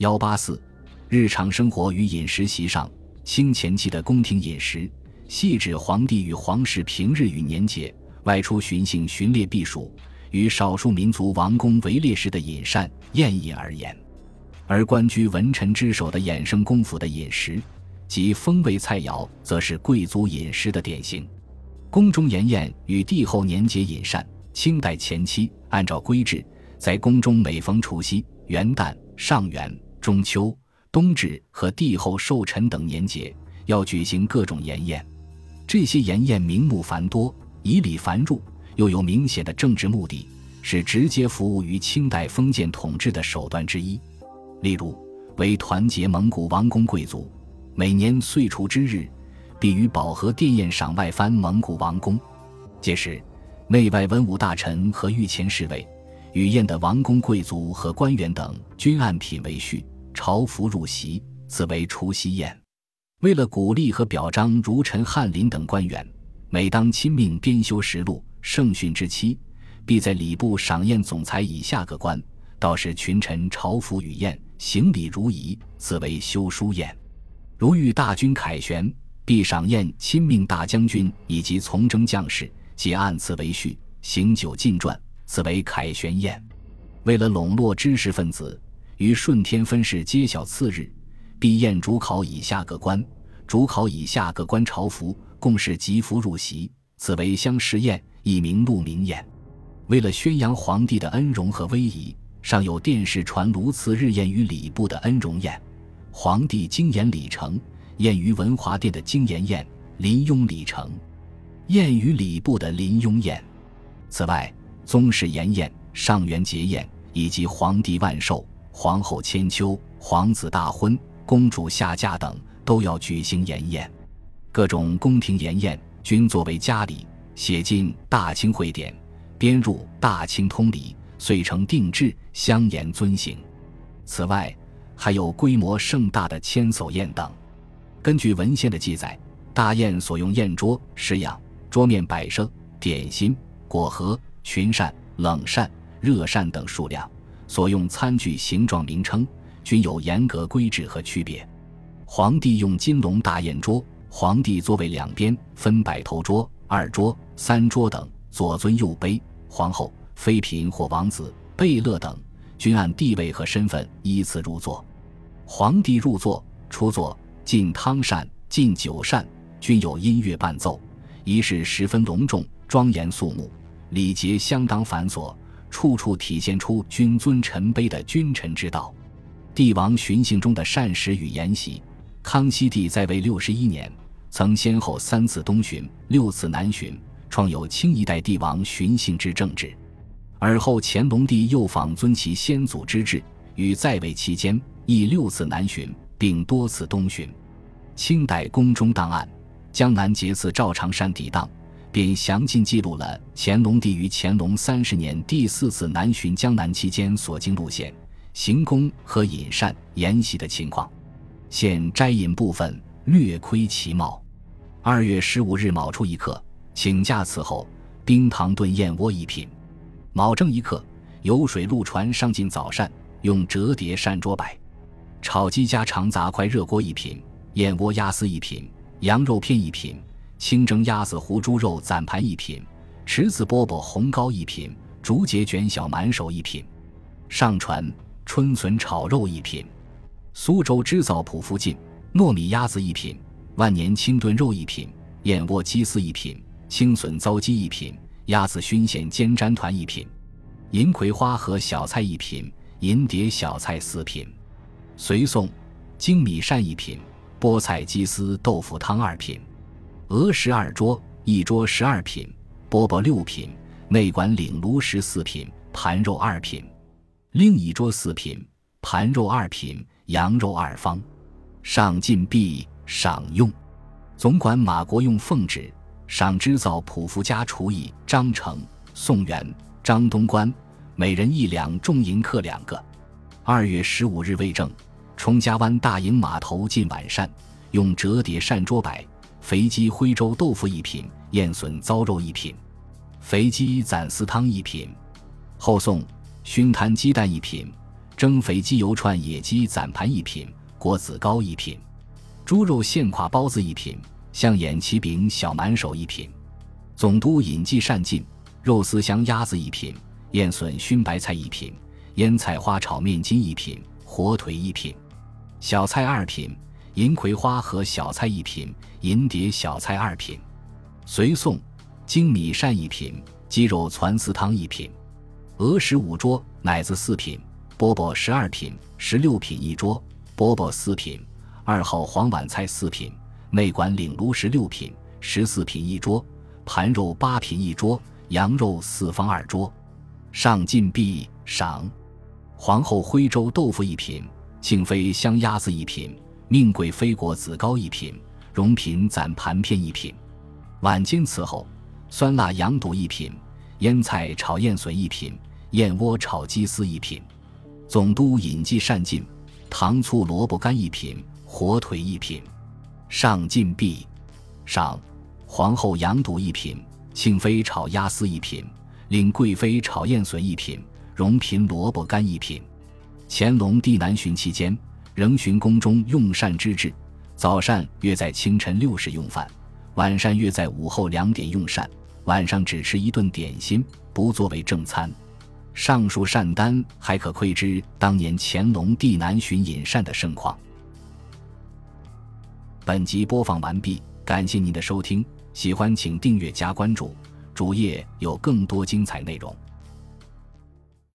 幺八四，日常生活与饮食习上，清前期的宫廷饮食，系指皇帝与皇室平日与年节外出巡幸、巡猎避暑，与少数民族王公围猎时的饮膳宴饮而言；而官居文臣之首的衍生公府的饮食及风味菜肴，则是贵族饮食的典型。宫中筵宴与帝后年节饮膳，清代前期按照规制，在宫中每逢除夕、元旦、上元。中秋、冬至和帝后寿辰等年节，要举行各种筵宴。这些筵宴名目繁多，以礼繁入，又有明显的政治目的，是直接服务于清代封建统治的手段之一。例如，为团结蒙古王公贵族，每年岁除之日，必于保和殿宴赏外藩蒙古王公。届时，内外文武大臣和御前侍卫。与宴的王公贵族和官员等均按品为序，朝服入席，此为除夕宴。为了鼓励和表彰如臣翰林等官员，每当亲命编修实录、圣训之期，必在礼部赏宴总裁以下各官，到时群臣朝服与宴，行礼如仪，此为修书宴。如遇大军凯旋，必赏宴亲命大将军以及从征将士，皆按此为序，行酒进传。此为凯旋宴，为了笼络知识分子，于顺天分事揭晓次日，必宴主考以下各官，主考以下各官朝服，共是吉服入席，此为相试宴，亦名鹿鸣宴。为了宣扬皇帝的恩荣和威仪，尚有殿试传卢次日宴于礼部的恩荣宴，皇帝经言礼成宴于文华殿的经言宴，临雍礼成宴于礼部的临雍宴。此外。宗室筵宴、上元节宴，以及皇帝万寿、皇后千秋、皇子大婚、公主下嫁等，都要举行筵宴。各种宫廷筵宴均作为家礼，写进《大清会典》，编入《大清通礼》，遂成定制，相沿遵行。此外，还有规模盛大的千叟宴等。根据文献的记载，大宴所用宴桌、式样、桌面摆设、点心、果盒。群膳、冷膳、热膳等数量，所用餐具形状名称均有严格规制和区别。皇帝用金龙大宴桌，皇帝座位两边分摆头桌、二桌、三桌等，左尊右卑。皇后、妃嫔或王子、贝勒等，均按地位和身份依次入座。皇帝入座、出座、进汤膳、进酒膳，均有音乐伴奏，仪式十分隆重、庄严肃穆。礼节相当繁琐，处处体现出君尊臣卑的君臣之道。帝王巡幸中的膳食与筵席，康熙帝在位六十一年，曾先后三次东巡，六次南巡，创有清一代帝王巡幸之政治。而后乾隆帝又仿遵其先祖之制，于在位期间亦六次南巡，并多次东巡。清代宫中档案，江南节次赵长山抵档。便详尽记录了乾隆帝于乾隆三十年第四次南巡江南期间所经路线、行宫和饮膳筵席的情况。现摘引部分，略窥其貌。二月十五日卯初一刻，请假伺候冰糖炖燕窝一品；卯正一刻，有水陆船上进早膳，用折叠膳桌摆；炒鸡家常杂块热锅一品；燕窝鸭丝一品；羊肉片一品。清蒸鸭子、糊猪肉攒盘一品，池子饽饽红糕一品，竹节卷小满手一品，上传春笋炒肉一品，苏州织造铺附近糯米鸭子一品，万年清炖肉一品，燕窝鸡丝一品，青笋糟鸡一品，鸭子熏咸煎粘团一品，银葵花和小菜一品，银碟小菜四品，随送精米膳一品，菠菜鸡丝豆腐汤二品。鹅十二桌，一桌十二品，饽饽六品，内管领炉十四品，盘肉二品；另一桌四品，盘肉二品，羊肉二方。上进币赏用，总管马国用奉旨赏织造普福家厨艺张成、宋元、张东官，每人一两重银客两个。二月十五日未正，冲家湾大营码头进晚膳，用折叠膳桌摆。肥鸡徽州豆腐一品，燕笋糟肉一品，肥鸡攒丝汤一品，后送熏坛鸡蛋一品，蒸肥鸡油串野鸡攒盘一品，果子糕一品，猪肉馅垮包子一品，象眼旗饼小满手一品，总督尹记善进肉丝香鸭子一品，燕笋熏白菜一品，腌菜花炒面筋一品，火腿一品，小菜二品，银葵花和小菜一品，银碟小菜二品，随送精米膳一品，鸡肉攒丝汤一品，鹅食五桌，奶子四品。饽饽十二品，十六品一桌；饽饽四品，二号黄碗菜四品；内管领炉十六品，十四品一桌；盘肉八品一桌；羊肉四方二桌。上进毕赏。皇后徽州豆腐一品，庆妃香鸭子一品，命贵妃果子糕一品，荣嫔攒盘片一品。晚间伺候酸辣羊肚一品，腌菜炒燕笋一品，燕窝炒鸡丝一品。总督尹记善进，糖醋萝卜干一品，火腿一品。上进毕，上皇后羊肚一品，庆妃炒鸭丝一品，令贵妃炒燕笋一品，荣嫔萝卜干一品。乾隆帝南巡期间，仍循宫中用膳之制：早膳约在清晨六时用饭，晚膳约在午后两点用膳，晚上只吃一顿点心，不作为正餐。上述膳单还可窥知当年乾隆帝南巡饮膳的盛况。本集播放完毕，感谢您的收听，喜欢请订阅加关注，主页有更多精彩内容。